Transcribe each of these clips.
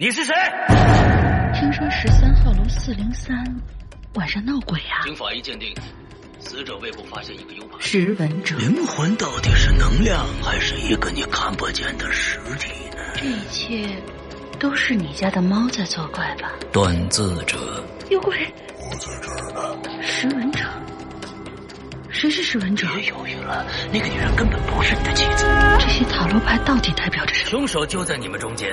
你是谁？听说十三号楼四零三晚上闹鬼啊！经法医鉴定，死者胃部发现一个 U 盘。识文者，灵魂到底是能量，还是一个你看不见的实体呢？这一切都是你家的猫在作怪吧？断字者，有鬼！我在这儿呢。识文者，谁是识文者？别犹豫了，那个女人根本不是你的妻子。这些塔罗牌到底代表着什么？凶手就在你们中间。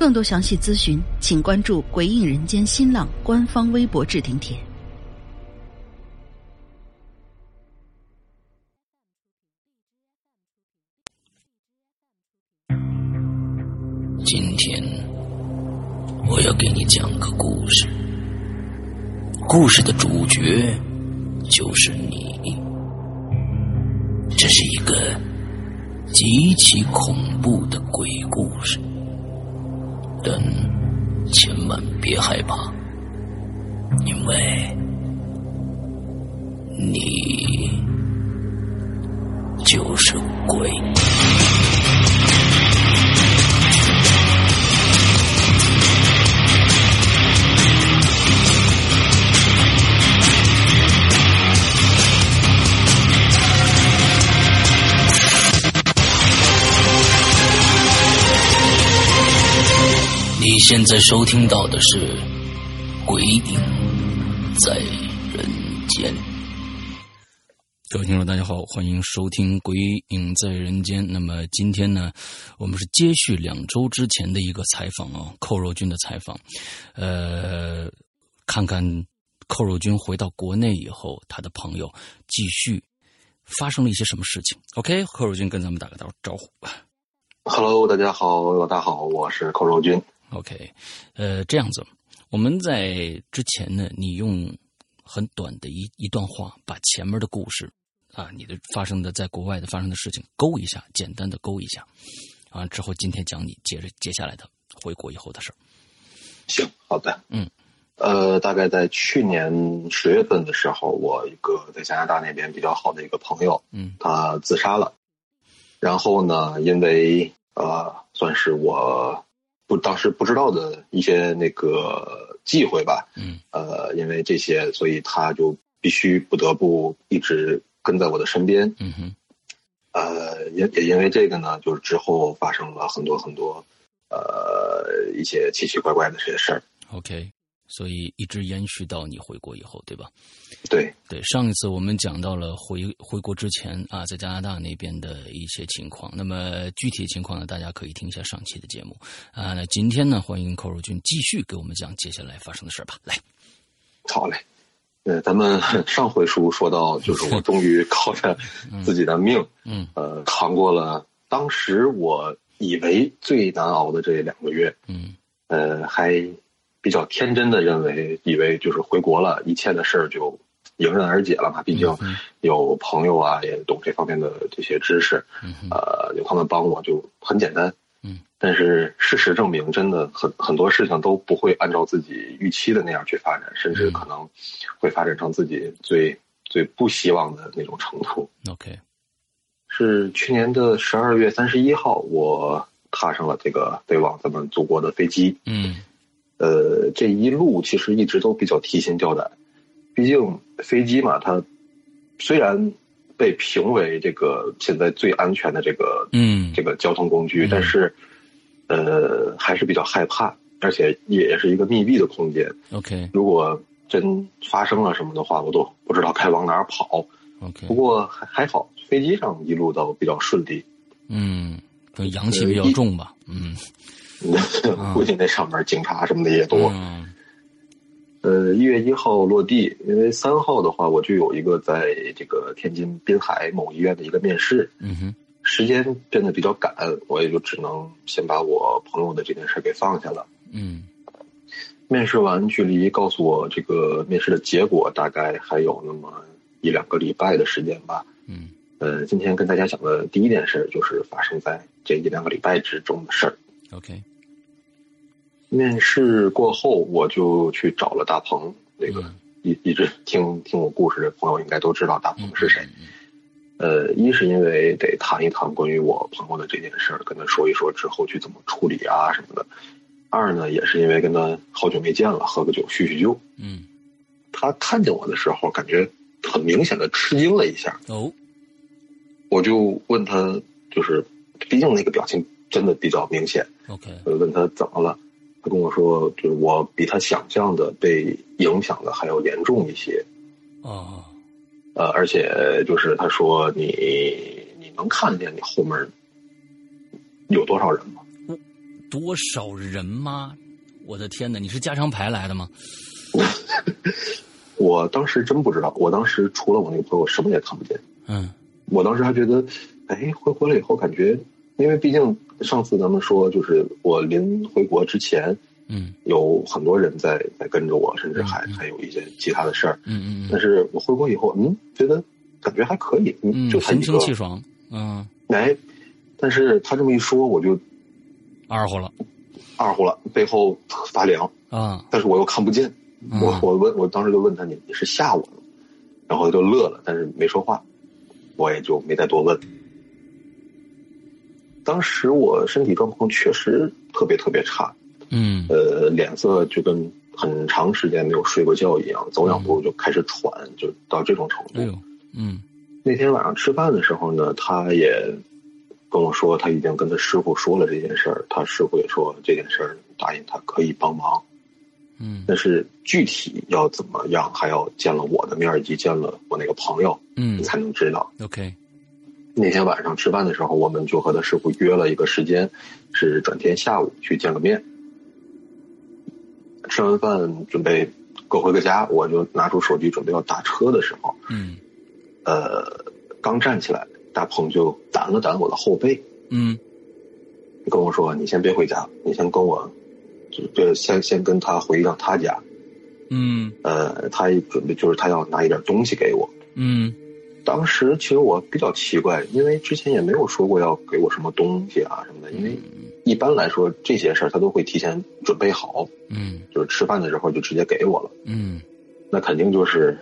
更多详细咨询，请关注“鬼影人间”新浪官方微博置顶帖。今天我要给你讲个故事，故事的主角就是你。这是一个极其恐怖的鬼故事。但千万别害怕，因为你就是鬼。你现在收听到的是《鬼影在人间》。各位听众，大家好，欢迎收听《鬼影在人间》。那么今天呢，我们是接续两周之前的一个采访哦，寇若君的采访。呃，看看寇若君回到国内以后，他的朋友继续发生了一些什么事情。OK，寇若君跟咱们打个招招呼。Hello，大家好，老大好，我是寇若君。OK，呃，这样子，我们在之前呢，你用很短的一一段话，把前面的故事啊，你的发生的在国外的发生的事情勾一下，简单的勾一下，啊，之后今天讲你接着接下来的回国以后的事儿。行，好的，嗯，呃，大概在去年十月份的时候，我一个在加拿大那边比较好的一个朋友，嗯，他自杀了，然后呢，因为呃，算是我。不，当时不知道的一些那个忌讳吧，嗯，呃，因为这些，所以他就必须不得不一直跟在我的身边，嗯哼，呃，也也因为这个呢，就是之后发生了很多很多，呃，一些奇奇怪怪的这些事儿。OK。所以一直延续到你回国以后，对吧？对对，上一次我们讲到了回回国之前啊，在加拿大那边的一些情况。那么具体情况呢，大家可以听一下上期的节目啊。那今天呢，欢迎寇若君继续给我们讲接下来发生的事吧。来，好嘞。呃，咱们上回书说到，就是我终于靠着自己的命，嗯，呃，扛过了当时我以为最难熬的这两个月，嗯，呃，还。比较天真的认为，以为就是回国了，一切的事儿就迎刃而解了嘛。毕竟有朋友啊，也懂这方面的这些知识，呃，有他们帮我就很简单。嗯，但是事实证明，真的很很多事情都不会按照自己预期的那样去发展，甚至可能会发展成自己最最不希望的那种程度。OK，是去年的十二月三十一号，我踏上了这个飞往咱们祖国的飞机。嗯呃，这一路其实一直都比较提心吊胆，毕竟飞机嘛，它虽然被评为这个现在最安全的这个嗯这个交通工具，嗯但是呃还是比较害怕，而且也是一个密闭的空间。OK 如果真发生了什么的话，我都不知道该往哪儿跑。OK，不过还还好，飞机上一路都比较顺利。嗯，可能阳气比较重吧。嗯估计那上面警察什么的也多。嗯呃，一月一号落地，因为三号的话，我就有一个在这个天津滨海某医院的一个面试，嗯哼时间变得比较赶，我也就只能先把我朋友的这件事给放下了。嗯面试完，距离告诉我这个面试的结果大概还有那么一两个礼拜的时间吧。嗯呃，今天跟大家讲的第一件事就是发生在这一两个礼拜之中的事儿。OK 面试过后，我就去找了大鹏。那个嗯一一直听听我故事的朋友应该都知道大鹏嗯是谁。呃，一是因为得谈一谈关于我朋友的这件事儿，跟他说一说之后去怎么处理啊什么的。二呢，也是因为跟他好久没见了，喝个酒叙叙旧。嗯他看见我的时候，感觉很明显的吃惊了一下。哦我就问他，就是，毕竟那个表情真的比较明显。OK 我问他怎么了，他跟我说，就是我比他想象的被影响的还要严重一些。啊呃，而且就是他说你你能看见你后面有多少人吗？多少人吗？我的天哪！你是加长牌来的吗？我当时真不知道，我当时除了我那个朋友什么也看不见。嗯我当时还觉得，哎，回国了以后感觉，因为毕竟上次咱们说，就是我临回国之前，嗯有很多人在在跟着我，甚至还还有一些其他的事儿。嗯嗯但是我回国以后，嗯，觉得感觉还可以，嗯，就神清，气爽。嗯，哎，但是他这么一说，我就二乎了二乎了，背后发凉，啊！但是我又看不见。嗯我我问我当时就问他你你是吓我了，然后他就乐了，但是没说话，我也就没再多问。当时我身体状况确实特别特别差，嗯。呃，脸色就跟很长时间没有睡过觉一样，走两步就开始喘，就到这种程度。哎呦嗯。那天晚上吃饭的时候呢，他也跟我说他已经跟他师傅说了这件事儿，他师傅也说这件事儿答应他可以帮忙，嗯。但是具体要怎么样，还要见了我的面以及见了我那个朋友，嗯。才能知道。OK 那天晚上吃饭的时候，我们就和他师傅约了一个时间，是转天下午去见个面。吃完饭准备各回各家，我就拿出手机准备要打车的时候，嗯呃，刚站起来，大鹏就掸了掸我的后背，嗯跟我说：“你先别回家，你先跟我，就就先先跟他回一趟他家。嗯呃，他一准备就是他要拿一点东西给我。嗯当时其实我比较奇怪，因为之前也没有说过要给我什么东西啊什么的，因为一般来说这些事儿他都会提前准备好，嗯。就是吃饭的时候就直接给我了。嗯。那肯定就是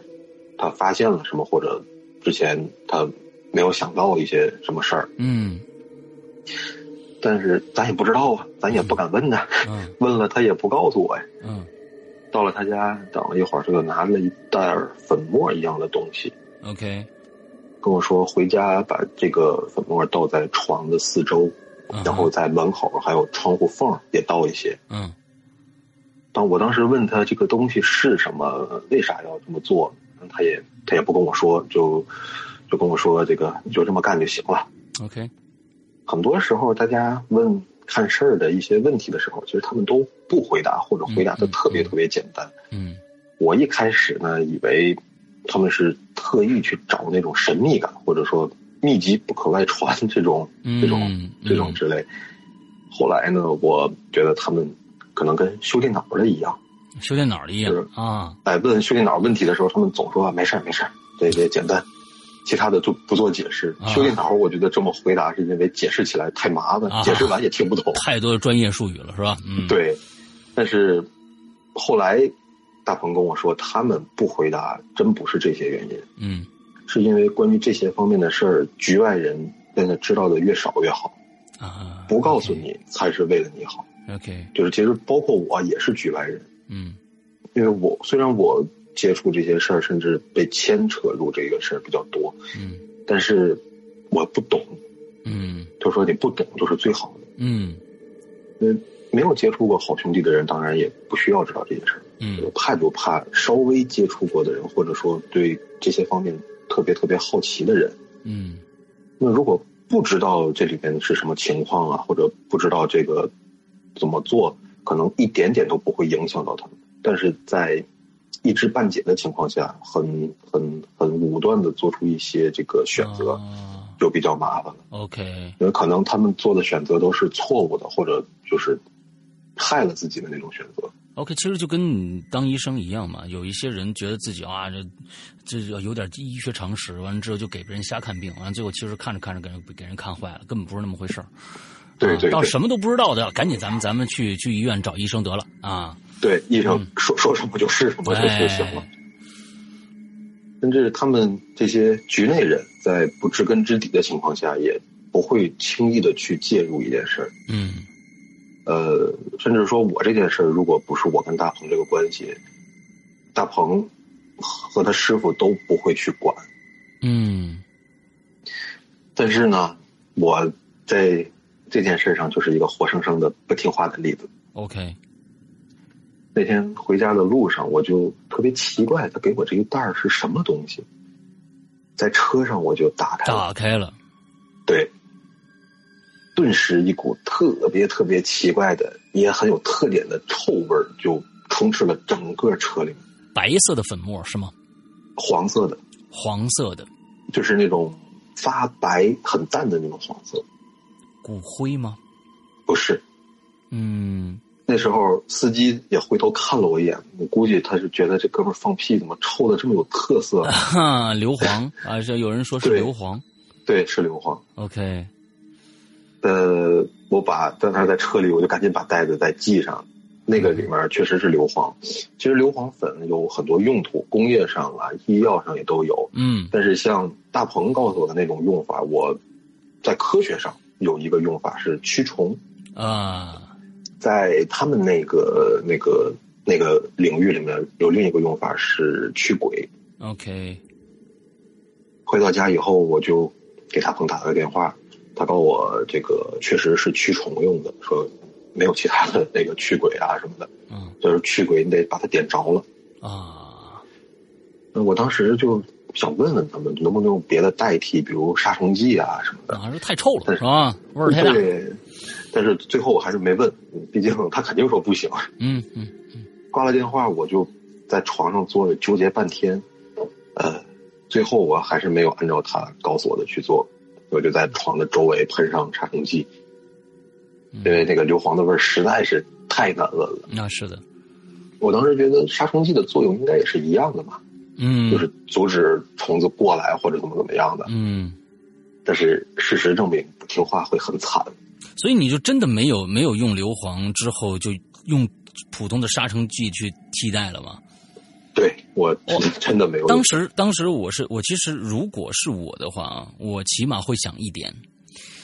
他发现了什么，或者之前他没有想到一些什么事儿，嗯。但是咱也不知道啊，咱也不敢问呐、嗯。问了他也不告诉我呀。嗯。到了他家，等了一会儿，他就拿了一袋儿粉末一样的东西，OK 跟我说回家把这个粉末倒在床的四周，嗯然后在门口还有窗户缝也倒一些。嗯当我当时问他这个东西是什么，为啥要这么做，他也他也不跟我说，就就跟我说这个你就这么干就行了。OK 很多时候大家问看事儿的一些问题的时候，其实他们都不回答，或者回答的特别特别简单。嗯我一开始呢，以为他们是特意去找那种神秘感，或者说秘籍不可外传这种、嗯这种、嗯这种之类。后来呢，我觉得他们可能跟修电脑的一样，修电脑的一样是啊哎，问修电脑问题的时候，他们总说没事儿没事儿，这这简单，其他的就不做解释。啊修电脑，我觉得这么回答是因为解释起来太麻烦，啊解释完也听不懂。太多专业术语了，是吧？嗯，，对，但是后来大鹏跟我说，他们不回答，真不是这些原因，嗯。是因为关于这些方面的事儿，局外人现在知道的越少越好，啊，不告诉你才是为了你好。OK，就是其实包括我也是局外人，嗯。因为我虽然我接触这些事儿，甚至被牵扯入这个事儿比较多，嗯。但是我不懂。嗯。就说你不懂就是最好的。嗯。那没有接触过好兄弟的人，当然也不需要知道这些事儿。嗯怕就怕稍微接触过的人，或者说对这些方面特别特别好奇的人。嗯那如果不知道这里边是什么情况啊，或者不知道这个怎么做，可能一点点都不会影响到他们。但是在一知半解的情况下，很很很武断的做出一些这个选择，啊就比较麻烦了。，OK，因为可能他们做的选择都是错误的，或者就是害了自己的那种选择。OK，其实就跟你当医生一样嘛，有一些人觉得自己啊，这这有点医学常识，完了之后就给别人瞎看病，完了最后其实看着看着给人给人看坏了，根本不是那么回事儿。对对对啊到什么都不知道的，赶紧咱们咱们去去医院找医生得了啊。对，医生说、说什么就是什么就就行了。甚至他们这些局内人在不知根知底的情况下，也不会轻易的去介入一件事儿。嗯呃，甚至说我这件事儿，如果不是我跟大鹏这个关系，大鹏和他师傅都不会去管。嗯但是呢，我在这件事上就是一个活生生的不听话的例子。，OK，那天回家的路上，我就特别奇怪，他给我这一袋儿是什么东西？在车上我就打开了，打开了，对，顿时一股特别特别奇怪的，也很有特点的臭味儿就充斥了整个车里面，白色的粉末是吗？黄色的，黄色的就是那种发白很淡的那种黄色，骨灰吗？不是。嗯那时候司机也回头看了我一眼，我估计他是觉得这哥们儿放屁怎么臭的这么有特色？啊，硫磺啊，这有人说是硫磺。对，是硫磺。OK，呃，我把在那在车里，我就赶紧把袋子再系上。那个里面确实是硫磺，其实硫磺粉有很多用途，工业上啊、医药上也都有。嗯但是像大鹏告诉我的那种用法，我在科学上有一个用法是驱虫，啊在他们那个那个那个领域里面有另一个用法是驱鬼。，OK，回到家以后，我就给大鹏打了个电话，他告诉我这个确实是驱虫用的，说没有其他的那个驱鬼啊什么的，嗯就是驱鬼你得把它点着了。啊，那我当时就想问问他们能不能用别的代替，比如杀虫剂啊什么的。还是太臭了是吧？味儿太大。对，但是最后我还是没问，毕竟他肯定说不行。嗯嗯挂了电话，我就在床上坐着纠结半天，呃，最后我还是没有按照他告诉我的去做，我就在床的周围喷上杀虫剂，嗯因为那个硫磺的味儿实在是太难闻了。那是的，我当时觉得杀虫剂的作用应该也是一样的嘛，嗯，就是阻止虫子过来或者怎么怎么样的。嗯，但是事实证明，不听话会很惨。所以你就真的没有没有用硫磺之后就用普通的杀虫剂去替代了吗？对我真的没有。当时当时我是我其实如果是我的话啊，我起码会想一点，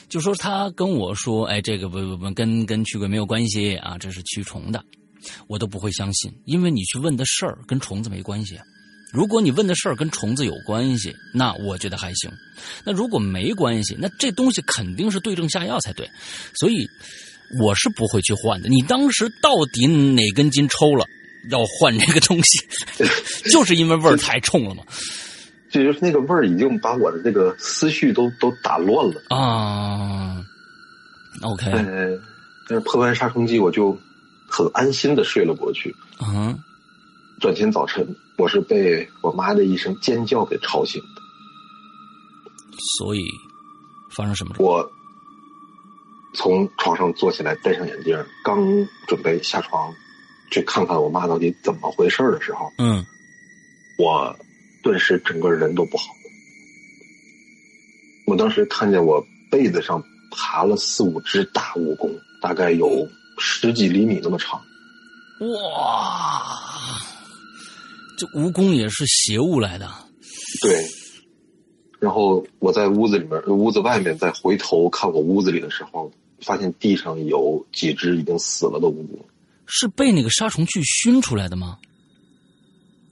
就说他跟我说，哎，这个不不不跟跟驱鬼没有关系啊，这是驱虫的，我都不会相信，因为你去问的事儿跟虫子没关系。如果你问的事儿跟虫子有关系，那我觉得还行。那如果没关系，那这东西肯定是对症下药才对。所以我是不会去换的。你当时到底哪根筋抽了，要换这个东西，就是因为味儿太冲了嘛。这就是那个味儿已经把我的这个思绪都都打乱了。啊，OK，呃，但是喷完杀虫剂，我就很安心的睡了过去。嗯转天早晨，我是被我妈的一声尖叫给吵醒的。所以发生什么事？我从床上坐起来，戴上眼镜，刚准备下床去看看我妈到底怎么回事的时候，嗯我顿时整个人都不好了。我当时看见我被子上爬了四五只大蜈蚣，大概有十几厘米那么长。哇，这蜈蚣也是邪物来的。对。然后我在屋子里面，屋子外面再回头看我屋子里的时候，发现地上有几只已经死了的蜈蚣。是被那个杀虫剂熏出来的吗？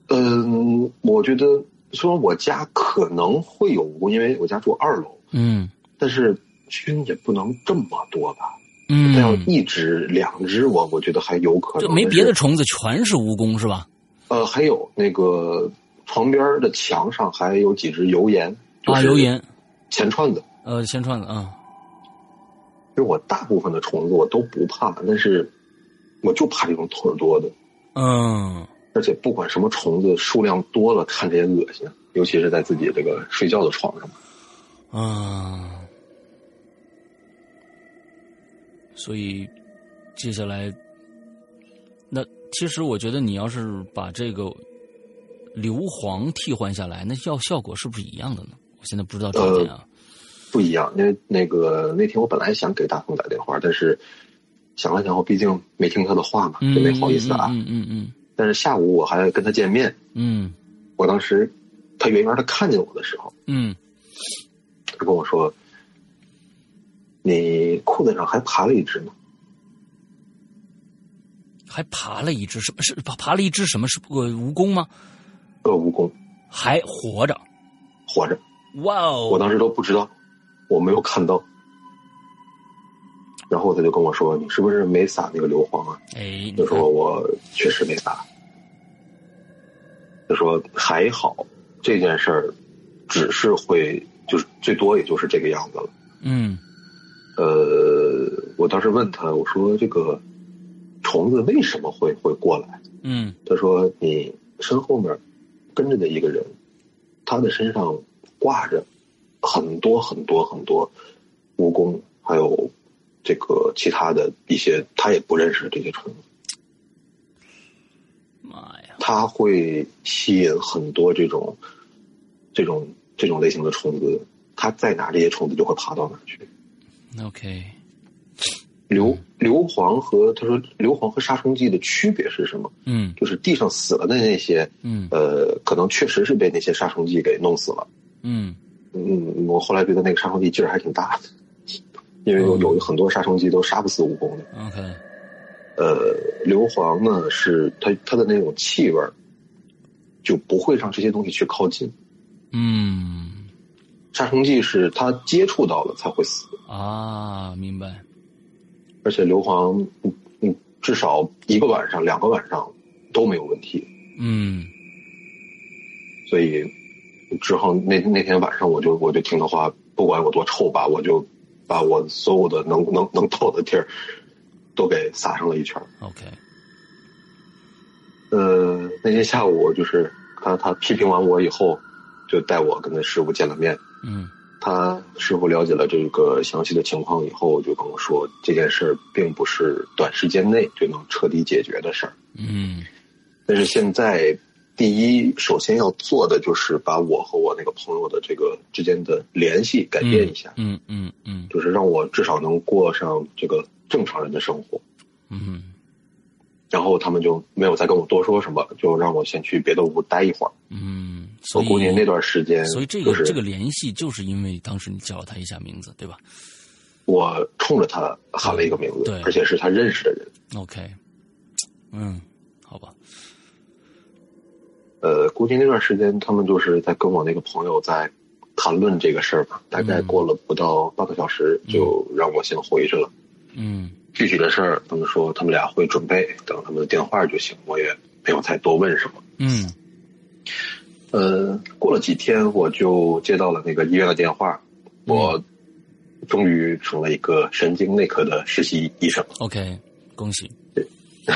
嗯，我觉得说我家可能会有蜈蚣，因为我家住二楼。嗯。但是熏也不能这么多吧？嗯。它要一只两只，我我觉得还有可能。就没别的虫子，全是蜈蚣是吧？呃，还有那个床边的墙上还有几只油盐。啊，油盐，钱串子。呃，钱串子啊。其实我大部分的虫子我都不怕，但是我就怕这种腿多的。嗯。而且不管什么虫子，数量多了看着也恶心，尤其是在自己这个睡觉的床上。啊。所以，接下来，那其实我觉得你要是把这个硫磺替换下来，那效效果是不是一样的呢？我现在不知道条件啊。不一样，因为那个那天我本来想给大鹏打电话，但是想了想，我毕竟没听他的话嘛，就没好意思啊。嗯嗯嗯。但是下午我还跟他见面。嗯。我当时他远远的看见我的时候，嗯，他跟我说：“你裤子上还爬了一只呢。”还爬了一只什么？是爬爬了一只什么？是呃蜈蚣吗？呃，蜈蚣还活着，活着。哇哦！我当时都不知道，我没有看到。然后他就跟我说：“你是不是没撒那个硫磺啊？”哎，就说我确实没撒。他说还好，这件事儿只是会就是最多也就是这个样子了。嗯。呃，我当时问他，我说这个。虫子为什么会会过来？嗯，他说你身后面跟着的一个人，他的身上挂着很多很多很多蜈蚣，还有这个其他的一些他也不认识的这些虫子。妈呀！他会吸引很多这种这种这种类型的虫子，他在哪这些虫子就会爬到哪去。OK。硫硫磺和他说硫磺和杀虫剂的区别是什么？嗯，就是地上死了的那些，嗯，呃，可能确实是被那些杀虫剂给弄死了。嗯嗯，我后来觉得那个杀虫剂劲儿还挺大的，因为有有很多杀虫剂都杀不死蜈蚣的。OK，呃，硫磺呢是它它的那种气味就不会让这些东西去靠近。嗯，杀虫剂是它接触到了才会死。啊，明白。而且硫磺，嗯嗯，至少一个晚上、两个晚上都没有问题。嗯，所以之后那那天晚上，我就我就听的话，不管我多臭吧，我就把我所有的能能能透的地儿都给撒上了一圈。OK。呃，那天下午就是他他批评完我以后，就带我跟他师傅见了面。嗯。他师傅了解了这个详细的情况以后，就跟我说，这件事儿并不是短时间内就能彻底解决的事儿。嗯，但是现在第一，首先要做的就是把我和我那个朋友的这个之间的联系改变一下。嗯嗯嗯，就是让我至少能过上这个正常人的生活。嗯。然后他们就没有再跟我多说什么，就让我先去别的屋待一会儿。嗯，我估计那段时间，所以这个这个联系就是因为当时你叫了他一下名字，对吧？我冲着他喊了一个名字，对，而且是他认识的人。OK，嗯。呃，估计那段时间他们就是在跟我那个朋友在谈论这个事儿吧。大概过了不到半个小时，就让我先回去了。嗯。具体的事儿，他们说他们俩会准备，等他们的电话就行。我也没有再多问什么。嗯，呃，过了几天，我就接到了那个医院的电话，我终于成了一个神经内科的实习医生。OK，恭喜。对，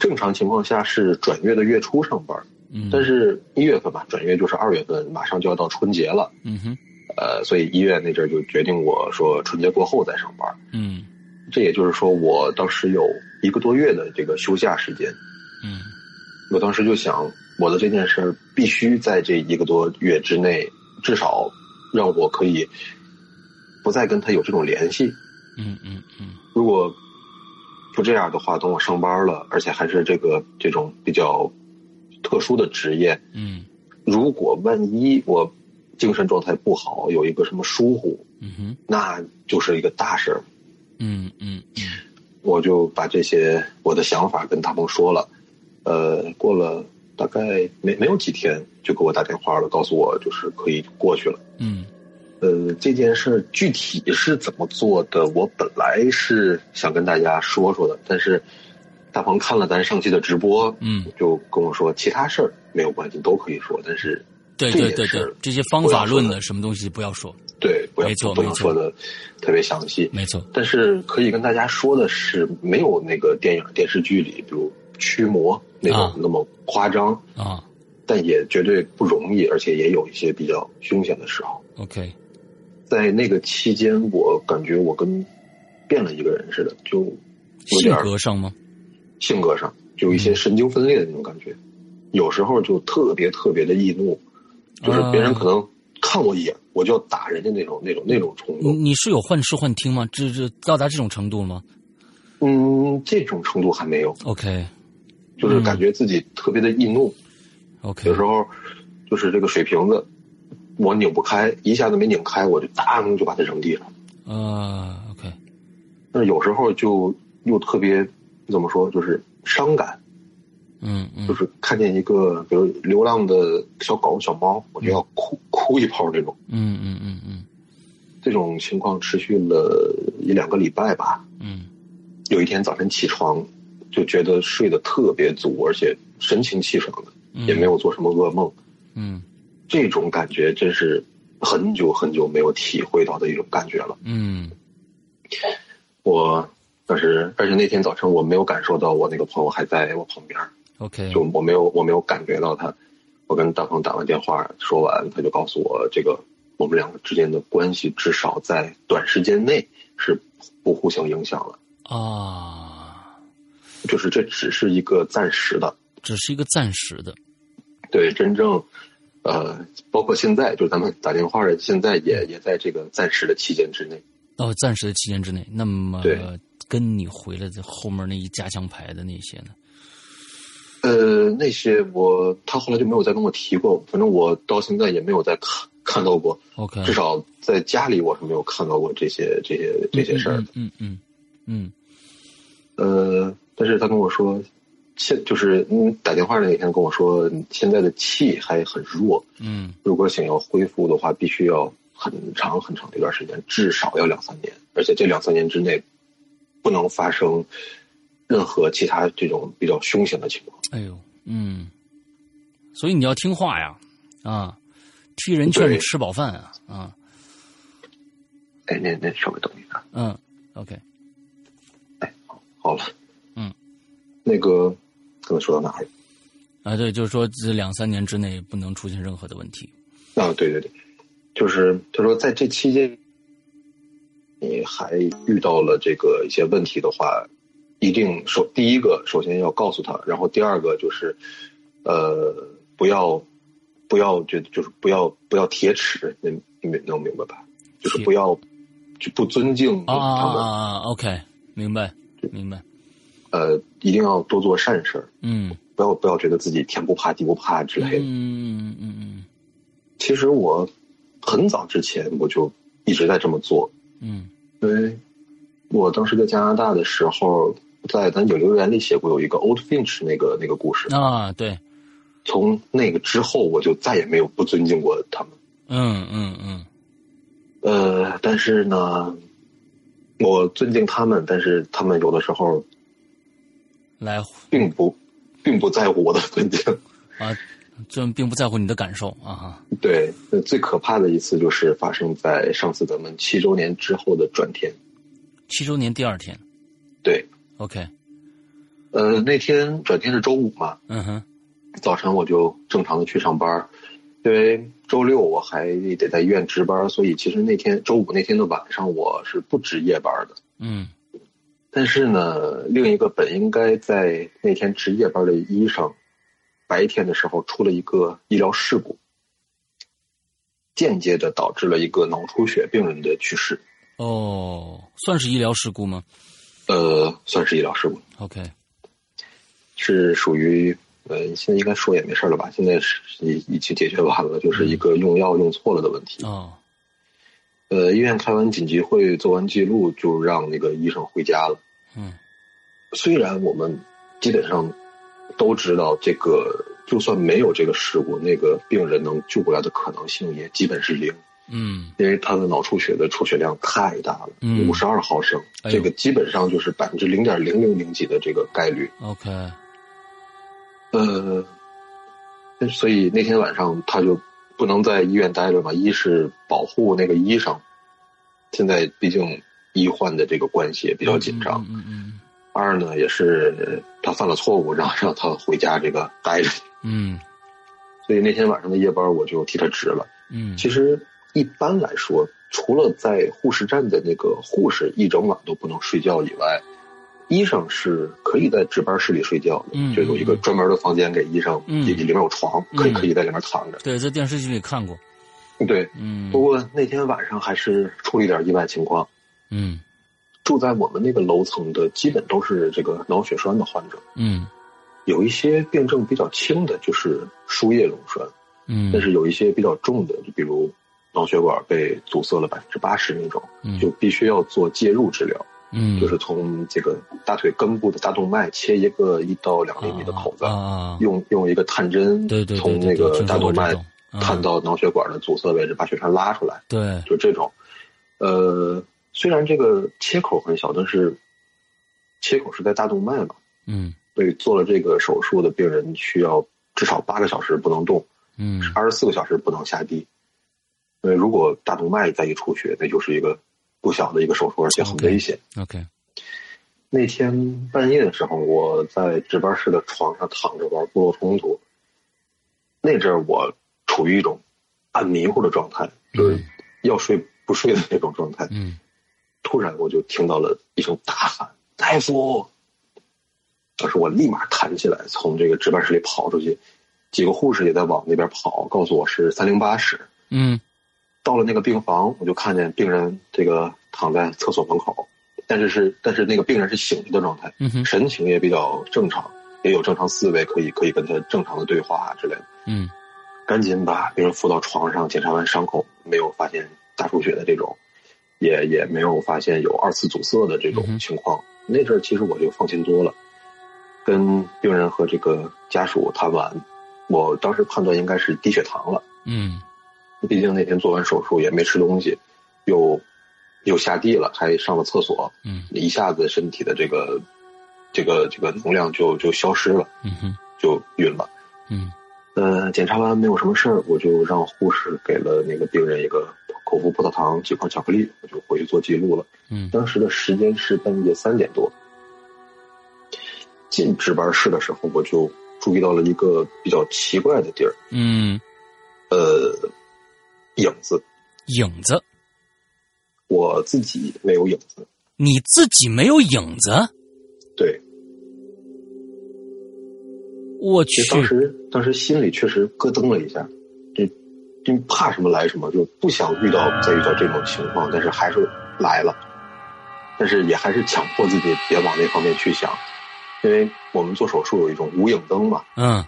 正常情况下是转月的月初上班，嗯，但是一月份吧，转月就是二月份，马上就要到春节了。嗯哼，呃，所以医院那阵就决定我说春节过后再上班。嗯。这也就是说，我当时有一个多月的这个休假时间。嗯，我当时就想，我的这件事儿必须在这一个多月之内，至少让我可以不再跟他有这种联系。嗯嗯嗯，如果不这样的话，等我上班了，而且还是这个这种比较特殊的职业，嗯如果万一我精神状态不好，有一个什么疏忽，嗯哼，那就是一个大事儿。嗯嗯嗯我就把这些我的想法跟大鹏说了，呃，过了大概没没有几天，就给我打电话了，告诉我就是可以过去了。嗯呃，这件事具体是怎么做的，我本来是想跟大家说说的，但是大鹏看了咱上期的直播，嗯，就跟我说其他事儿没有关系，都可以说，但是对对对这些方法论的什么东西不要说，对不要没错不能说的特别详细。没错，但是可以跟大家说的是，没有那个电影电视剧里，比如驱魔那种啊那么夸张，啊。但也绝对不容易，而且也有一些比较凶险的时候。，OK，在那个期间，我感觉我跟变了一个人似的，就有性格上吗？性格上就有一些神经分裂的那种感觉，有时候就特别特别的易怒，就是别人可能看我一眼，我就要打人家那种那种那种冲动。你是有幻视幻听吗？这这到达这种程度吗嗯，这种程度还没有，？OK 就是感觉自己特别的易怒。OK，有时候就是这个水瓶子，我拧不开，一下子没拧开，我就当就把它扔地上。呃 OK，但是有时候就又特别怎么说，就是伤感，嗯嗯就是看见一个比如流浪的小狗、小猫，我就要哭哭一泡这种。嗯嗯嗯嗯这种情况持续了一两个礼拜吧。嗯有一天早晨起床，就觉得睡得特别足，而且神清气爽的，嗯，也没有做什么噩梦。嗯这种感觉真是很久很久没有体会到的一种感觉了。嗯我但是，而且那天早晨我没有感受到我那个朋友还在我旁边，OK，就我没有我没有感觉到他。我跟大鹏打完电话说完，他就告诉我，这个我们两个之间的关系至少在短时间内是不互相影响了，啊，就是这只是一个暂时的。只是一个暂时的，对，真正，呃，包括现在，就是咱们打电话的，现在也也在这个暂时的期间之内。哦，暂时的期间之内。那么对跟你回来的后面那一加强牌的那些呢？呃，那些我他后来就没有再跟我提过，反正我到现在也没有再看看到过，OK，至少在家里我是没有看到过这些这些这些事儿的。嗯嗯嗯。呃，但是他跟我说，现就是嗯打电话那天跟我说，现在的气还很弱，嗯。如果想要恢复的话，必须要很长很长的一段时间，至少要两三年，而且这两三年之内不能发生任何其他这种比较凶险的情况。哎呦，嗯，所以你要听话呀，啊，替人劝对。吃饱饭啊，啊，哎，那那稍微等一下，嗯，OK，哎好了，嗯，那个刚才说到哪里？啊，对，就是说这两三年之内不能出现任何的问题。啊，对对对，就是他说在这期间，你还遇到了这个一些问题的话，一定首第一个首先要告诉他，然后第二个就是，呃，不要不要觉得就是不要不要铁齿，你你明能明白吧？就是不要就不尊敬他们，啊啊！OK，明白，明白。呃，一定要多做善事儿，嗯不要不要觉得自己天不怕地不怕之类的。嗯嗯嗯嗯其实我很早之前我就一直在这么做，嗯因为我当时在加拿大的时候，在咱有留言里写过有一个 Old Finch 那个那个故事嗯，啊，对，从那个之后我就再也没有不尊敬过他们。嗯嗯嗯呃，但是呢，我尊敬他们，但是他们有的时候来并不并不在乎我的尊敬。啊，这并不在乎你的感受啊哈。对，呃最可怕的一次就是发生在上次咱们七周年之后的转天。七周年第二天对，，OK，呃，那天转天是周五嘛，嗯哼，早晨我就正常的去上班，因为周六我还得在医院值班，所以其实那天周五那天的晚上我是不值夜班的。嗯但是呢，另一个本应该在那天值夜班的医生，白天的时候出了一个医疗事故。间接的导致了一个脑出血病人的去世。哦，算是医疗事故吗？呃，算是医疗事故。OK，是属于呃，现在应该说也没事了吧？现在是已已经解决完了，就是一个用药用错了的问题。哦，呃，医院开完紧急会，做完记录，就让那个医生回家了。嗯虽然我们基本上都知道，这个就算没有这个事故，那个病人能救过来的可能性也基本是零，嗯。因为他的脑出血的出血量太大了，嗯。五十二毫升，哎这个基本上就是百分之零点零零零几的这个概率。，OK，呃，所以那天晚上他就不能在医院待着嘛，一是保护那个医生，现在毕竟医患的这个关系也比较紧张；嗯嗯二呢也是他犯了错误，然后让他回家这个待着。嗯所以那天晚上的夜班我就替他值了。嗯其实一般来说，除了在护士站的那个护士一整晚都不能睡觉以外，医生是可以在值班室里睡觉的，嗯就有一个专门的房间给医生，嗯里里面有床，可以嗯可以在里面躺着。对，在电视剧里看过。对，嗯不过那天晚上还是出了一点意外情况。嗯住在我们那个楼层的基本都是这个脑血栓的患者，嗯。有一些病症比较轻的，就是输液溶栓，嗯，但是有一些比较重的，就比如脑血管被阻塞了百分之八十那种，嗯。就必须要做介入治疗，嗯。就是从这个大腿根部的大动脉切一个一到两厘米的口子，啊啊，用用一个探针对对对从那个大动脉探到脑血管的阻塞位置，把血栓拉出来。对，就这种，呃，虽然这个切口很小，但是切口是在大动脉嘛，嗯所以做了这个手术的病人需要至少八个小时不能动，嗯二十四个小时不能下地。因为如果大动脉再一出血，那就是一个不小的一个手术，而且很危险。，OK，那天半夜的时候，我在值班室的床上躺着玩部落冲突。那阵儿我处于一种很迷糊的状态，就是要睡不睡的那种状态。嗯突然我就听到了一声大喊：“大夫！”当时我立马弹起来，从这个值班室里跑出去，几个护士也在往那边跑，告诉我是三零八室。嗯到了那个病房，我就看见病人这个躺在厕所门口，但是是但是那个病人是醒着的状态，嗯神情也比较正常，也有正常思维，可以可以跟他正常的对话啊之类的。嗯赶紧把病人扶到床上，检查完伤口，没有发现大出血的这种，也也没有发现有二次阻塞的这种情况。那阵儿其实我就放心多了，跟病人和这个家属谈完，我当时判断应该是低血糖了。嗯毕竟那天做完手术也没吃东西，又又下地了，还上了厕所，嗯一下子身体的这个这个这个能量就就消失了，嗯哼就晕了。嗯呃，检查完没有什么事儿，我就让护士给了那个病人一个口服葡萄糖、几块巧克力，我就回去做记录了。嗯当时的时间是半夜三点多。进值班室的时候，我就注意到了一个比较奇怪的地儿，嗯，呃，影子。影子，我自己没有影子，你自己没有影子？对，我去，当时当时心里确实咯噔了一下，就就怕什么来什么，就不想遇到再遇到这种情况，但是还是来了，但是也还是强迫自己别往那方面去想，因为我们做手术有一种无影灯嘛，嗯。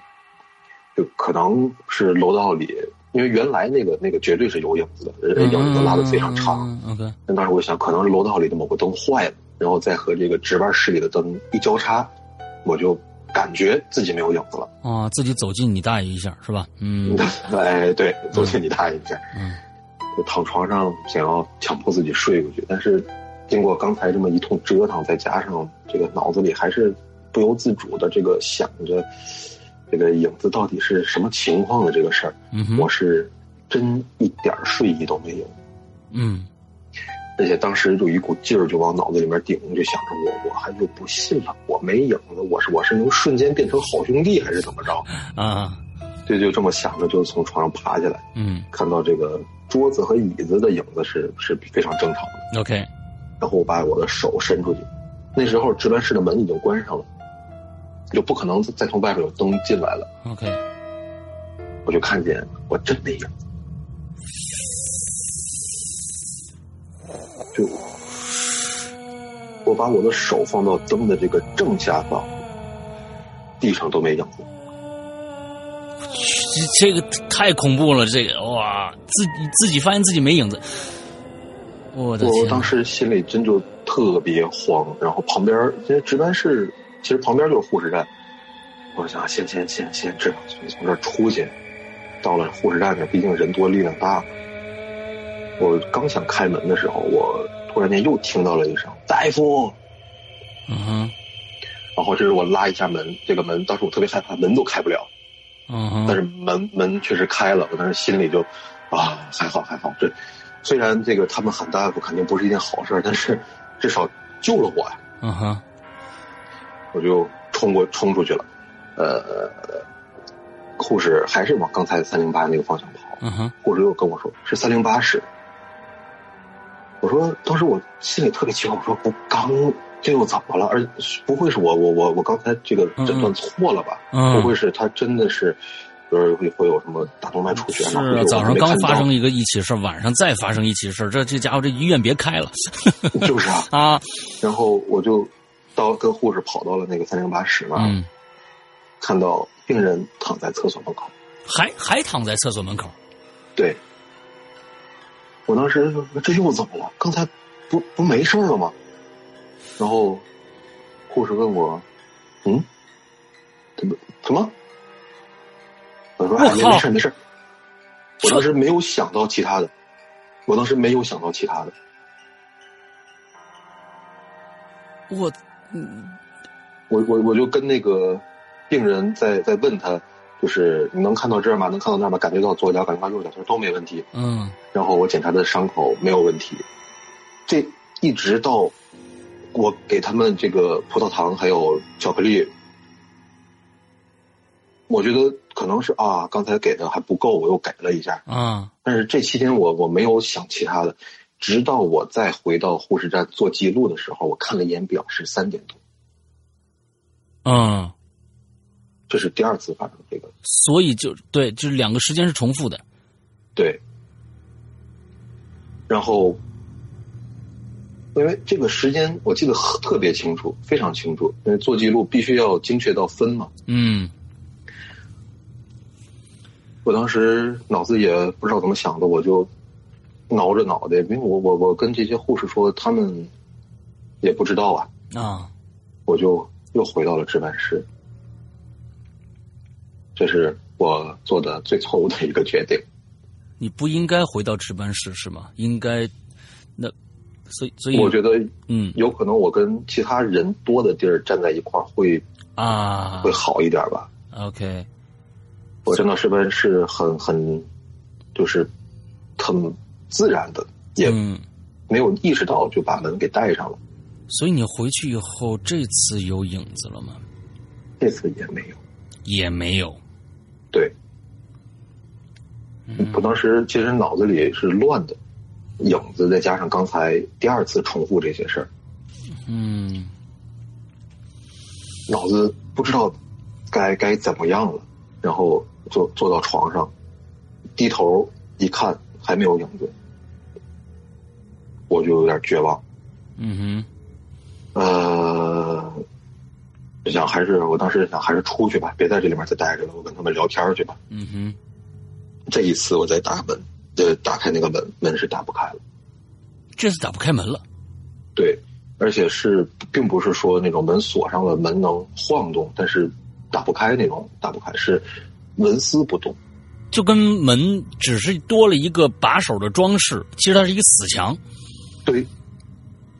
就可能是楼道里，因为原来那个那个绝对是有影子的，人影子拉的非常长，嗯，OK，但当时我想，可能是楼道里的某个灯坏了，然后再和这个值班室里的灯一交叉，我就感觉自己没有影子了。啊，自己走近你大爷一下是吧？嗯 哎，对，走进你大爷一下，嗯就躺床上想要强迫自己睡过去，但是经过刚才这么一通折腾，再加上这个脑子里还是不由自主的这个想着这个影子到底是什么情况的这个事儿，嗯哼，我是真一点睡意都没有。嗯而且当时就一股劲儿就往脑子里面顶，就想着我我还就不信了，我没影子，我是我是能瞬间变成好兄弟还是怎么着？啊对就这么想着，就从床上爬起来，嗯看到这个桌子和椅子的影子是是非常正常的。，OK，然后我把我的手伸出去，那时候值班室的门已经关上了，就不可能再从外边有灯进来了。OK，我就看见我真没影子，我把我的手放到灯的这个正下方，地上都没影子。这个太恐怖了，这个哇，自己自己发现自己没影子，我的天！我当时心里真就特别慌，然后旁边因为值班室其实旁边就是护士站，我想先先先先这样从这儿出去，到了护士站那，毕竟人多力量大。我刚想开门的时候，我突然间又听到了一声“大夫”，嗯哼，然后这是我拉一下门，这个门当时我特别害怕，门都开不了。嗯哼，但是门门确实开了，我当时心里就啊还好还好。这虽然这个他们喊大夫肯定不是一件好事但是至少救了我呀。嗯哼，我就冲过冲出去了，呃，护士还是往刚才三零八那个方向跑。嗯哼，护士又跟我说是三零八室。我说当时我心里特别奇怪，我说不刚这又怎么了？而不会是我我我我刚才这个诊断错了吧？嗯不会是他真的是，比如会会有什么大动脉出血早上刚发生一个一起事儿晚上再发生一起事儿这这家伙这医院别开了 就是啊。啊！然后我就到跟护士跑到了那个三零八室那儿，嗯，看到病人躺在厕所门口。还还躺在厕所门口，对，我当时说这又怎么了？刚才不不没事儿了吗？然后护士问我：“嗯，怎么怎么？”我说：“哎，没没事儿没事儿。”我当时没有想到其他的，我当时没有想到其他的。我嗯我我我就跟那个病人在在问他，就是你能看到这儿吗？能看到那儿吗？感觉到左脚，感觉到右脚，他说都没问题。嗯然后我检查他的伤口没有问题，这一直到我给他们这个葡萄糖还有巧克力，我觉得可能是啊，刚才给的还不够，我又给了一下。嗯但是这期间我我没有想其他的，直到我再回到护士站做记录的时候，我看了一眼表是三点多，嗯，这是第二次发生这个。所以就对，就是两个时间是重复的。对，然后因为这个时间我记得很特别清楚，非常清楚，因为做记录必须要精确到分嘛。嗯我当时脑子也不知道怎么想的，我就挠着脑袋，因为我我我跟这些护士说，他们也不知道啊，啊，我就又回到了值班室。这是我做的最错误的一个决定。你不应该回到值班室是吗？应该，那，所以所以我觉得嗯有可能我跟其他人多的地儿站在一块儿会啊会好一点吧。，OK，我站到值班室很很，就是很自然的，也嗯，没有意识到就把门给带上了。所以你回去以后，这次有影子了吗？这次也没有。也没有。对，嗯我当时其实脑子里是乱的，影子再加上刚才第二次重复这些事儿，嗯脑子不知道该该怎么样了。然后坐坐到床上，低头一看还没有影子，我就有点绝望。嗯哼呃，想还是我当时想还是出去吧，别在这里面再待着了，我跟他们聊天去吧。嗯哼这一次我再打门，呃，打开那个门，门是打不开了。这次打不开门了。对，而且是并不是说那种门锁上了，门能晃动，但是打不开那种，打不开是纹丝不动。就跟门只是多了一个把手的装饰，其实它是一个死墙。对，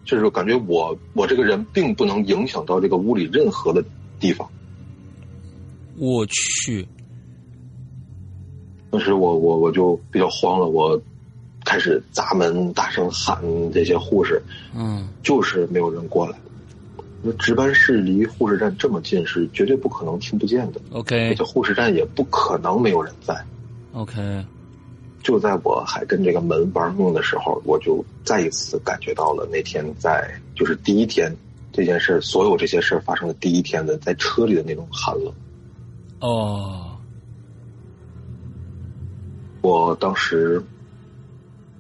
就是感觉我我这个人并不能影响到这个屋里任何的地方。我去，当时我我我就比较慌了，我开始砸门，大声喊这些护士，嗯就是没有人过来。那值班室离护士站这么近，是绝对不可能听不见的，，OK 而且护士站也不可能没有人在。OK，就在我还跟这个门玩命的时候，我就再一次感觉到了那天在就是第一天这件事儿，所有这些事儿发生的第一天的在车里的那种寒冷。哦，我当时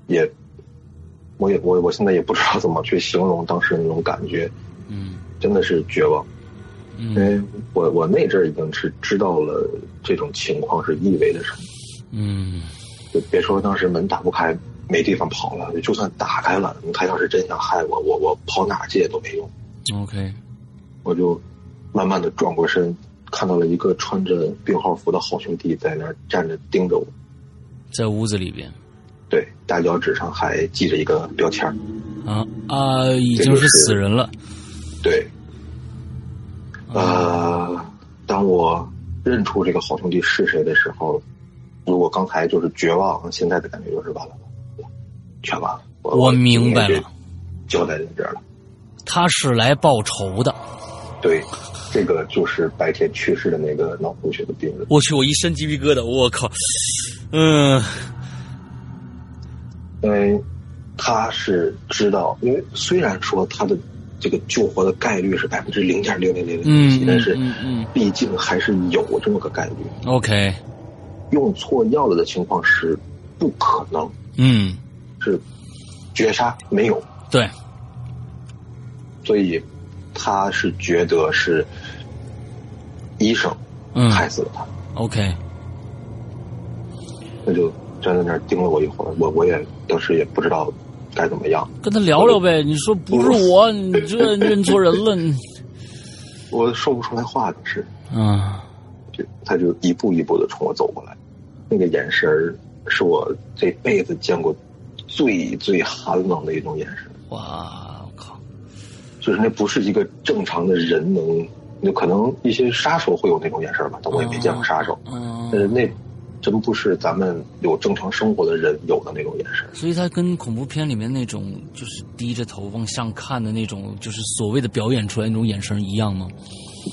也，我也我我现在也不知道怎么去形容当时那种感觉，嗯真的是绝望。嗯因嗯为我我那阵儿已经是知道了这种情况是意味着什么，嗯就别说当时门打不开，没地方跑了，就算打开了，他要是真想害我，我我跑哪去也都没用。，OK，我就慢慢的转过身，看到了一个穿着病号服的好兄弟在那儿站着盯着我，在屋子里边对，大脚趾上还系着一个标签儿啊啊，已经是死人了。对，呃，当我认出这个好兄弟是谁的时候，如果刚才就是绝望，现在的感觉就是完了，全完了。我我明白了，交代在这儿了。他是来报仇的。对，这个就是白天去世的那个脑出血的病人。我去，我一身鸡皮疙瘩，我靠，嗯因为他是知道，因为虽然说他的这个救活的概率是百分之零点零零零零嗯，但是毕竟还是有这么个概率。，OK，用错药了的情况是不可能嗯，是绝杀，没有，对，所以他是觉得是医生嗯。害死了他，，OK，那就站在那儿盯了我一会儿，我我也当时也不知道该怎么样，跟他聊聊呗。你说不是我，你这认错人了，你我说不出来话，当时啊，就他就一步一步的冲我走过来，那个眼神儿是我这辈子见过最最寒冷的一种眼神，哇，我靠，就是那不是一个正常的人能，那可能一些杀手会有那种眼神吧，但我也没见过杀手，嗯但是那真不是咱们有正常生活的人有的那种眼神。所以他跟恐怖片里面那种就是低着头往上看的那种，就是所谓的表演出来那种眼神一样吗？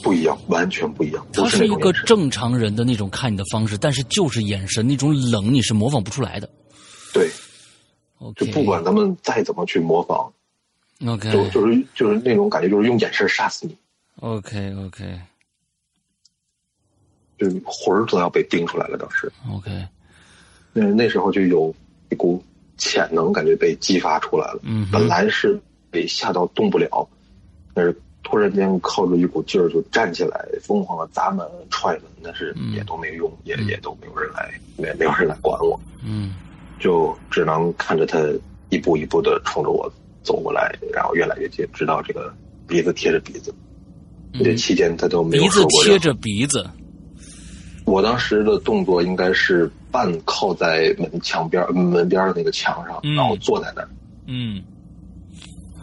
不一样，完全不一样。他是一个正常人的那种看你的方式，但是就是眼神那种冷，你是模仿不出来的。对，就 OK，不管咱们再怎么去模仿，OK 就就是就是那种感觉，就是用眼神杀死你，OK OK 就是魂儿都要被盯出来了。当时，OK，那那时候就有一股潜能感觉被激发出来了。嗯本来是被吓到动不了，但是突然间靠着一股劲儿就站起来，疯狂的砸门、踹门，但是也都没用，也也都没有人来，也没有人来管我，嗯。就只能看着他一步一步的冲着我走过来，然后越来越近，直到这个鼻子贴着鼻子。这期间他都没有鼻子说过任何贴着鼻子，我当时的动作应该是半靠在门墙边门边的那个墙上，嗯。然后坐在那儿，嗯。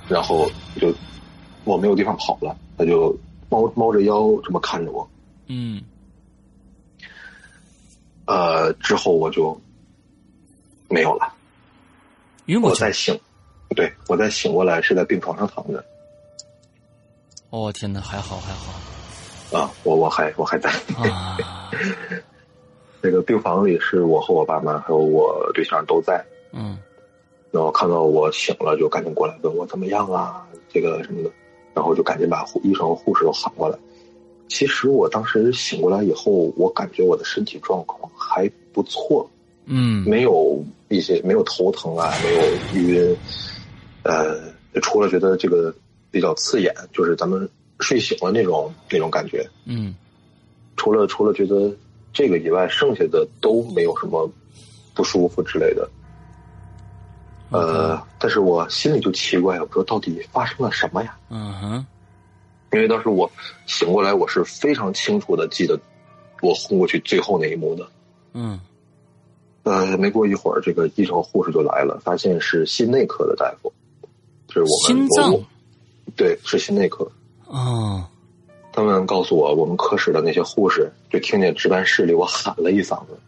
然后就我没有地方跑了，他就猫猫着腰这么看着我。嗯呃，之后我就没有了，晕过去。我再醒，对我再醒过来是在病床上躺着哦天哪，还好还好啊，我我还我还在啊，那个病房里，是我和我爸妈还有我对象都在。嗯然后看到我醒了，就赶紧过来问我怎么样啊，这个什么的，然后就赶紧把护医生和护士都喊过来。其实我当时醒过来以后，我感觉我的身体状况还不错，嗯没有一些没有头疼啊，没有晕，呃，除了觉得这个比较刺眼，就是咱们睡醒了那种那种感觉，嗯除了除了觉得这个以外，剩下的都没有什么不舒服之类的。呃，但是我心里就奇怪，我说到底发生了什么呀？嗯哼因为当时我醒过来，我是非常清楚的记得我昏过去最后那一幕的。嗯呃，没过一会儿，这个医生护士就来了，发现是心内科的大夫，就是我们心脏对，是心内科。哦他们告诉我，我们科室的那些护士就听见值班室里我喊了一嗓子，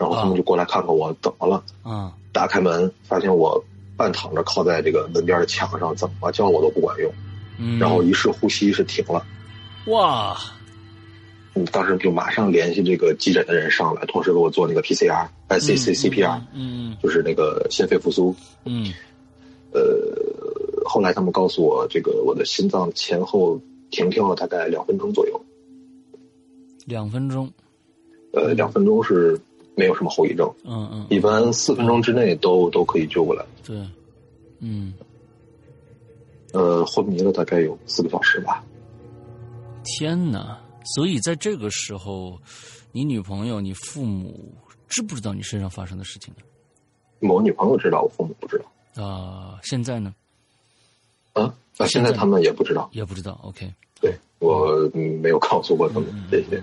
然后他们就过来看看我怎么了。啊打开门，发现我半躺着靠在这个门边的墙上，怎么叫我都不管用。嗯，然后一试呼吸是停了，哇嗯，当时就马上联系这个急诊的人上来，同时给我做那个 PCR，呃 C C C P R，嗯就是那个心肺复苏。嗯呃，后来他们告诉我，这个我的心脏前后停跳了大概两分钟左右，两分钟呃，两分钟是没有什么后遗症，嗯嗯一般四分钟之内都都可以救过来。对嗯呃，昏迷了大概有四个小时吧。天哪！所以在这个时候，你女朋友、你父母知不知道你身上发生的事情呢？我女朋友知道，我父母不知道。啊，现在呢？啊，那现在他们也不知道，也不知道。OK，对我没有告诉过他们这些。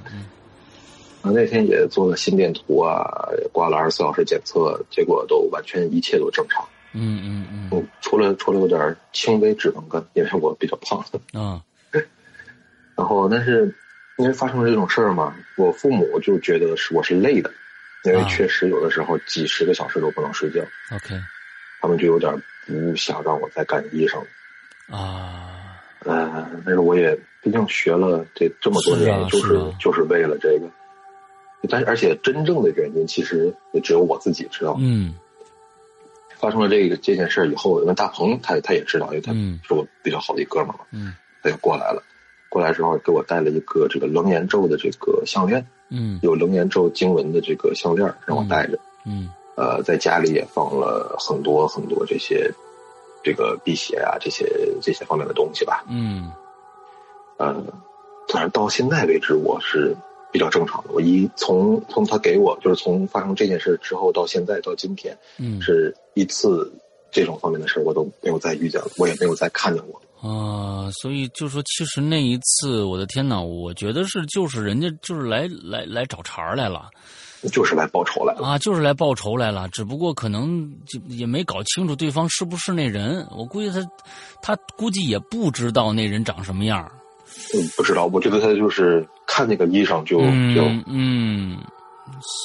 啊，那天也做了心电图啊，挂了二十四小时检测，结果都完全一切都正常。嗯嗯嗯，除了除了有点轻微脂肪肝，因为我比较胖。啊，然后但是因为发生了这种事儿嘛，我父母就觉得是我是累的，因为确实有的时候几十个小时都不能睡觉。OK，他们就有点不想让我再干医生。啊，呃，但是我也毕竟学了这这么多年，就是就是为了这个。但是而且真正的原因其实也只有我自己知道。嗯。发生了这个这件事以后，那大鹏他他也知道，因为他是我比较好的一哥们嘛。嗯。他就过来了，过来之后给我带了一个这个楞严咒的这个项链。嗯。有楞严咒经文的这个项链让我戴着。嗯。呃，在家里也放了很多很多这些，这个辟邪啊，这些这些方面的东西吧。嗯。呃，反正到现在为止，我是。比较正常的，我一从从他给我，就是从发生这件事之后到现在到今天，嗯，是一次这种方面的事我都没有再遇见了，我也没有再看见过。啊，所以就说，其实那一次，我的天哪，我觉得是就是人家就是来来来找茬来了，就是来报仇来了啊，就是来报仇来了，只不过可能就也没搞清楚对方是不是那人，我估计他他估计也不知道那人长什么样。嗯，不知道，我觉得他就是看那个衣裳就就嗯，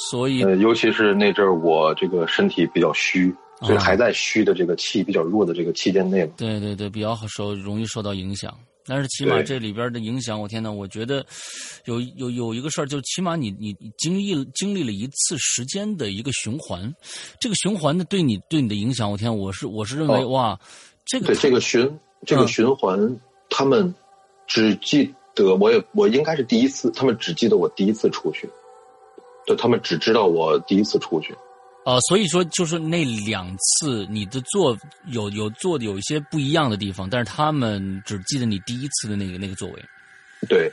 所以呃，尤其是那阵儿我这个身体比较虚，所以还在虚的这个气比较弱的这个期间内对对对，比较受容易受到影响。但是起码这里边的影响，我天呐，我觉得有有有一个事儿，就起码你你经历经历了一次时间的一个循环，这个循环的对你对你的影响，我天，我是我是认为哇，这个对这个循这个循环他们。只记得我也我应该是第一次，他们只记得我第一次出去，就他们只知道我第一次出去，啊，所以说就是那两次你的座有有坐的有一些不一样的地方，但是他们只记得你第一次的那个那个座位，对。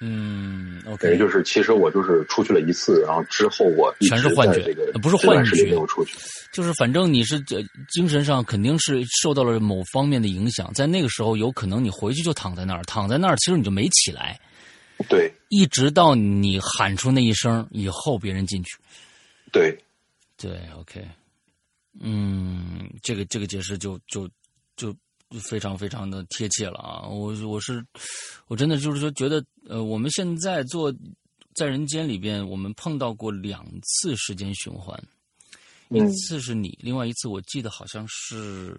嗯，OK，就是其实我就是出去了一次，然后之后我全是幻觉，不是幻觉，没有出去，就是反正你是精神上肯定是受到了某方面的影响，在那个时候有可能你回去就躺在那儿，躺在那儿，其实你就没起来，对，一直到你喊出那一声以后，别人进去，对，对，OK，嗯，这个这个解释就就就。非常非常的贴切了啊！我我是我真的就是说觉得，呃，我们现在做在人间里边，我们碰到过两次时间循环。一次是你，另外一次我记得好像是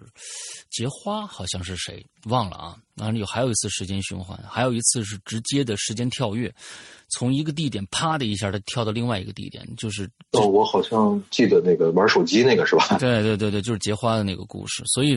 结花，好像是谁忘了啊？然后有还有一次时间循环，还有一次是直接的时间跳跃，从一个地点啪的一下，它跳到另外一个地点，就是哦，我好像记得那个玩手机那个是吧？对对对对，就是结花的那个故事。所以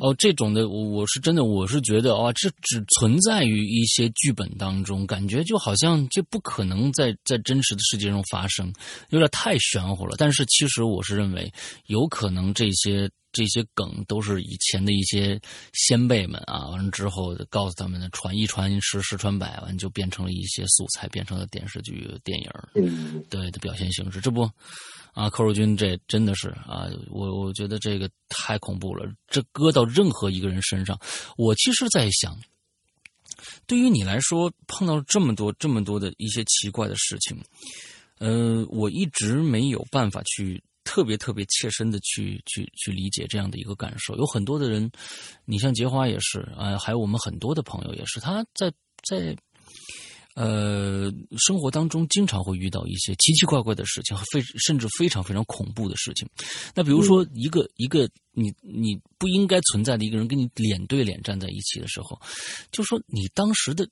哦，这种的我我是真的我是觉得啊，这只存在于一些剧本当中，感觉就好像这不可能在在真实的世界中发生，有点太玄乎了。但是其实我是认为，有可能这些。这些梗都是以前的一些先辈们啊，完了之后告诉他们的传一传十，十传百，完就变成了一些素材，变成了电视剧、电影嗯，对的表现形式。这不啊，寇若军这真的是啊，我我觉得这个太恐怖了。这搁到任何一个人身上，我其实在想，对于你来说，碰到这么多这么多的一些奇怪的事情，呃，我一直没有办法去。特别特别切身的去去去理解这样的一个感受，有很多的人，你像杰花也是啊，还有我们很多的朋友也是，他在在呃生活当中经常会遇到一些奇奇怪怪的事情，非甚至非常非常恐怖的事情。那比如说一个一个你你不应该存在的一个人跟你脸对脸站在一起的时候，就说你当时的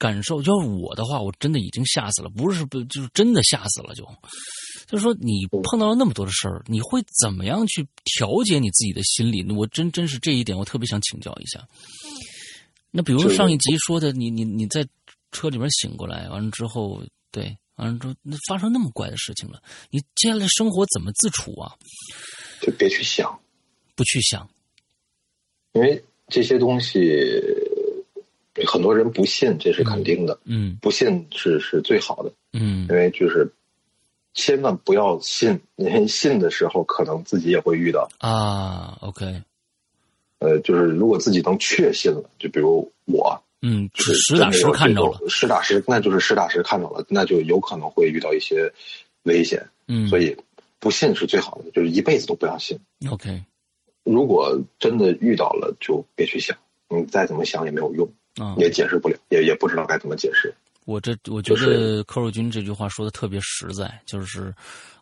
感受，要是我的话，我真的已经吓死了，不是不就是真的吓死了就。就是说，你碰到了那么多的事儿，你会怎么样去调节你自己的心理？我真真是这一点，我特别想请教一下。那比如上一集说的，你你你在车里面醒过来，完了之后，对，完了之后那发生那么怪的事情了，你接下来生活怎么自处啊？就别去想，不去想，因为这些东西很多人不信，这是肯定的。嗯不信是是最好的，嗯因为就是千万不要信，因为信的时候可能自己也会遇到。啊，OK，呃，就是如果自己能确信了，就比如我，嗯，就是实打实看到了，，实打实，那就是实打实看到了，那就有可能会遇到一些危险，嗯，所以不信是最好的，就是一辈子都不要信。OK 如果真的遇到了，就别去想，你再怎么想也没有用，啊，也解释不了，也也不知道该怎么解释。我这我觉得是寇若军这句话说的特别实在，就是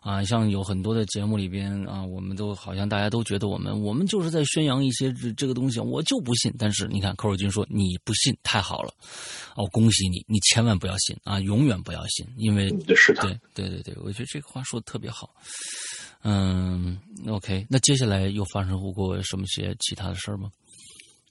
啊，像有很多的节目里边啊，我们都好像大家都觉得我们我们就是在宣扬一些这这个东西，我就不信。但是你看寇若军说你不信太好了，哦，恭喜你，你千万不要信啊，永远不要信，因为对对对对，我觉得这个话说的特别好。嗯，OK，那接下来又发生过什么些其他的事儿吗？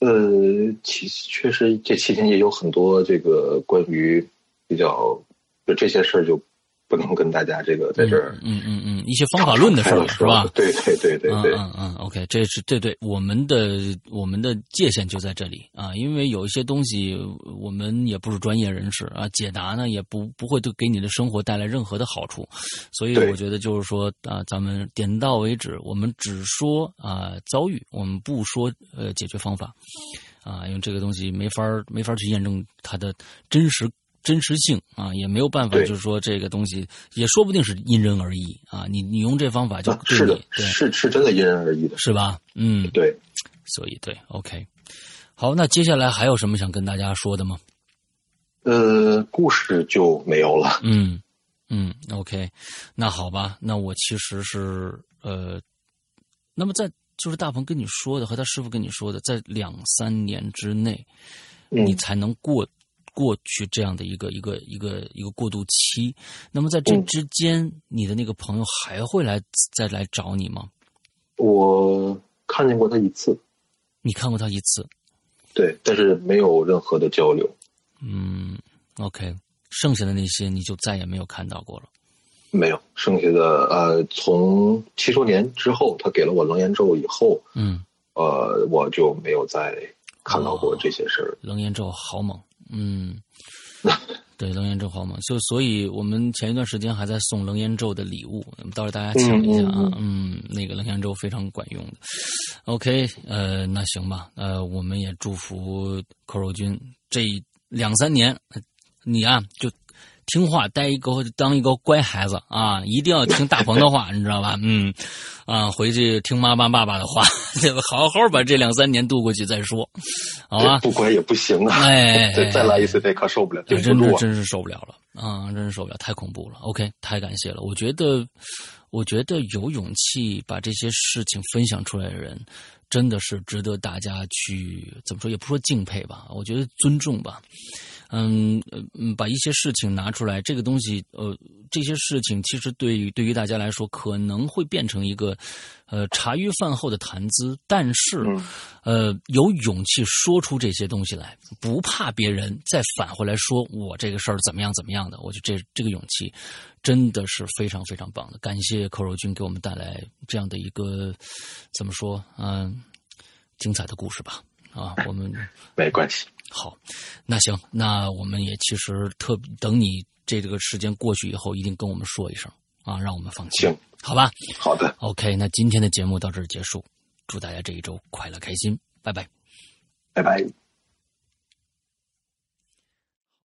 呃，其实确实这期间也有很多这个关于比较就这些事儿就不能跟大家这个在这儿嗯嗯嗯，一些方法论的事儿，是吧？对对对对对，嗯嗯嗯，OK，这是对对，我们的我们的界限就在这里啊，因为有一些东西我们也不是专业人士啊，解答呢也不不会对给你的生活带来任何的好处，所以我觉得就是说啊，咱们点到为止，我们只说啊遭遇，我们不说呃解决方法啊，因为这个东西没法儿没法儿去验证它的真实。真实性啊，也没有办法，就是说这个东西，也说不定是因人而异啊。你你用这方法就啊是的对你，对是是真的因人而异的，是吧？嗯，对。所以对，OK，好，那接下来还有什么想跟大家说的吗？呃，故事就没有了。嗯嗯，OK，那好吧，那我其实是呃，那么在就是大鹏跟你说的和他师傅跟你说的，在两三年之内，嗯你才能过过去这样的一个一个一个一个过渡期。那么在这嗯之间，你的那个朋友还会来再来找你吗？我看见过他一次，你看过他一次，对，但是没有任何的交流，嗯，OK，剩下的那些你就再也没有看到过了。没有。剩下的呃，从七周年之后，他给了我楞严咒以后，嗯，呃，我就没有再看到过这些事儿。楞严咒好猛，嗯，对，楞严咒好嘛，就所以我们前一段时间还在送楞严咒的礼物，到时候大家抢一下啊，嗯那个楞严咒非常管用的。OK，呃，那行吧，呃，我们也祝福寇肉君这两三年，呃你啊就。听话，待一个当一个乖孩子啊！一定要听大鹏的话，你知道吧？嗯，啊，回去听妈妈、爸爸的话，好好把这两三年度过去再说，好吧？不乖也不行啊！哎，再再来一次，这可受不了，顶不真是住啊！真是受不了了啊！真是受不了，太恐怖了。OK，太感谢了。我觉得，我觉得有勇气把这些事情分享出来的人，真的是值得大家去怎么说，也不说敬佩吧，我觉得尊重吧。嗯嗯，把一些事情拿出来，这个东西，呃，这些事情其实对于对于大家来说，可能会变成一个，呃，茶余饭后的谈资。但是，嗯呃，有勇气说出这些东西来，不怕别人再返回来说我这个事儿怎么样怎么样的，我觉得这这个勇气真的是非常非常棒的。感谢寇若军给我们带来这样的一个怎么说，嗯、精彩的故事吧。啊，我们 没关系，好，那行，那我们也其实特等你这个时间过去以后，一定跟我们说一声啊，让我们放心，行，好吧好的，？OK，那今天的节目到这儿结束，祝大家这一周快乐开心，拜拜。拜拜。